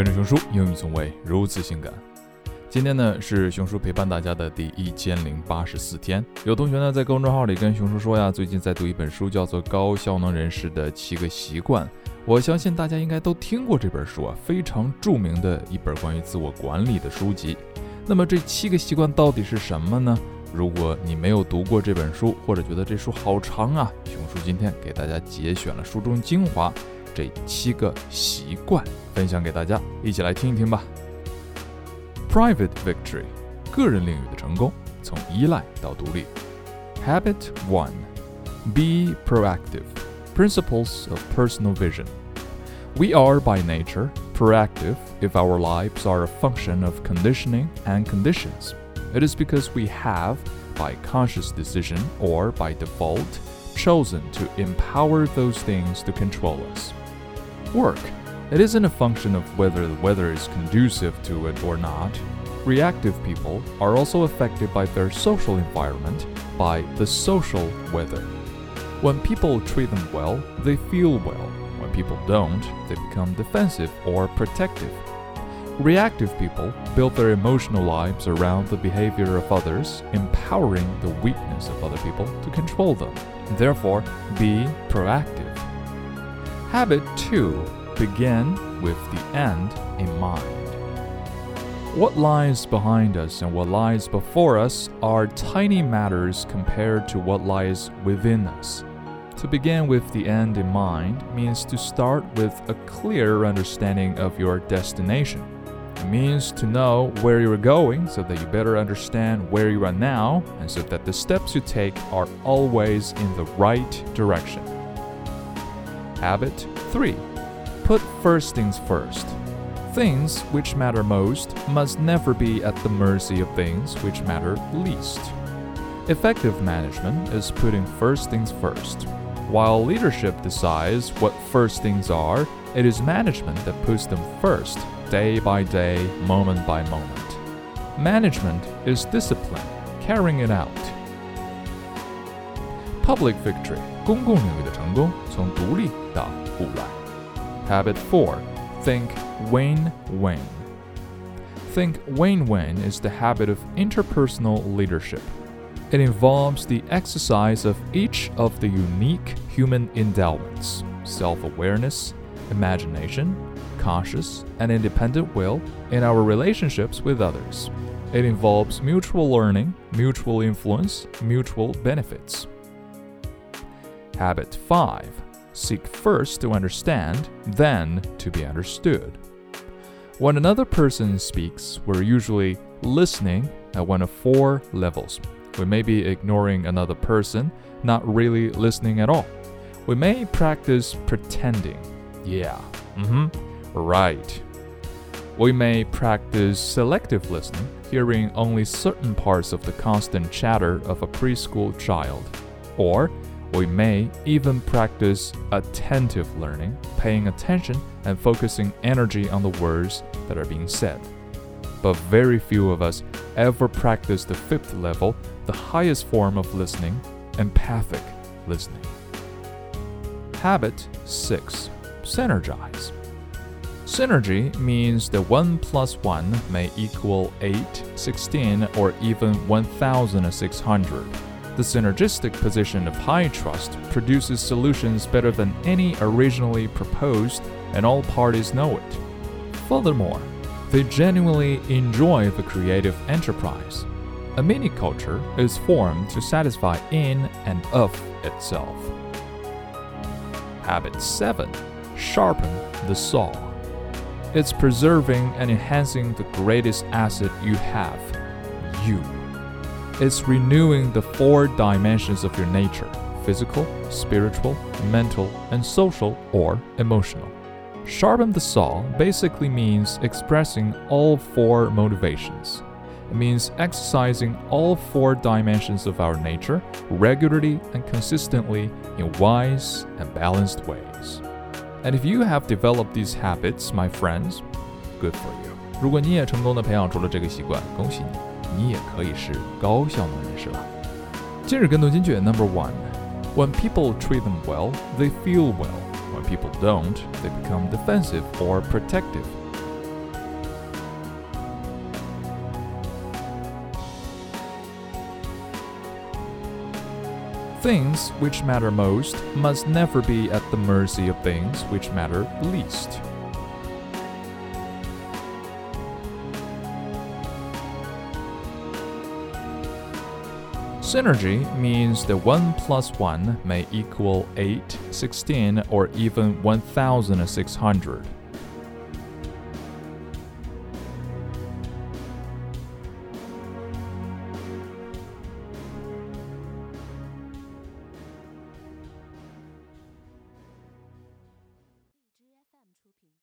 跟着熊叔，英语从未如此性感。今天呢是熊叔陪伴大家的第一千零八十四天。有同学呢在公众号里跟熊叔说呀，最近在读一本书，叫做《高效能人士的七个习惯》。我相信大家应该都听过这本书啊，非常著名的一本关于自我管理的书籍。那么这七个习惯到底是什么呢？如果你没有读过这本书，或者觉得这书好长啊，熊叔今天给大家节选了书中精华，这七个习惯分享给大家，一起来听一听吧。Private victory，个人领域的成功，从依赖到独立。Habit one, be proactive. Principles of personal vision. We are by nature proactive if our lives are a function of conditioning and conditions. It is because we have, by conscious decision or by default, chosen to empower those things to control us. Work it isn't a function of whether the weather is conducive to it or not. Reactive people are also affected by their social environment, by the social weather. When people treat them well, they feel well. When people don't, they become defensive or protective. Reactive people build their emotional lives around the behavior of others, empowering the weakness of other people to control them. Therefore, be proactive. Habit 2 begin with the end in mind. What lies behind us and what lies before us are tiny matters compared to what lies within us. To begin with the end in mind means to start with a clear understanding of your destination. It means to know where you are going so that you better understand where you are now and so that the steps you take are always in the right direction. Habit 3 Put first things first. Things which matter most must never be at the mercy of things which matter least. Effective management is putting first things first. While leadership decides what first things are, it is management that puts them first, day by day, moment by moment. Management is discipline, carrying it out. Public victory，公共领域的成功，从独立到互赖。 Habit 4 Think win win. Think win win is the habit of interpersonal leadership. It involves the exercise of each of the unique human endowments self awareness, imagination, conscious, and independent will in our relationships with others. It involves mutual learning, mutual influence, mutual benefits. Habit 5 Seek first to understand, then to be understood. When another person speaks, we're usually listening at one of four levels. We may be ignoring another person, not really listening at all. We may practice pretending. Yeah, mm-hmm, right. We may practice selective listening, hearing only certain parts of the constant chatter of a preschool child. Or we may even practice attentive learning, paying attention and focusing energy on the words that are being said. But very few of us ever practice the fifth level, the highest form of listening, empathic listening. Habit 6 Synergize. Synergy means that 1 plus 1 may equal 8, 16, or even 1600. The synergistic position of high trust produces solutions better than any originally proposed, and all parties know it. Furthermore, they genuinely enjoy the creative enterprise. A mini culture is formed to satisfy in and of itself. Habit 7 Sharpen the saw. It's preserving and enhancing the greatest asset you have you. It's renewing the four dimensions of your nature physical, spiritual, mental, and social or emotional. Sharpen the saw basically means expressing all four motivations. It means exercising all four dimensions of our nature regularly and consistently in wise and balanced ways. And if you have developed these habits, my friends, good for you. 如果你也成功的培养出了这个习惯，恭喜你。 你也可以是高效能人士了。今日跟读金句 Number One: When people treat them well, they feel well. When people don't, they become defensive or protective. Things which matter most must never be at the mercy of things which matter least. Synergy means that 1 plus 1 may equal 8, 16, or even 1600.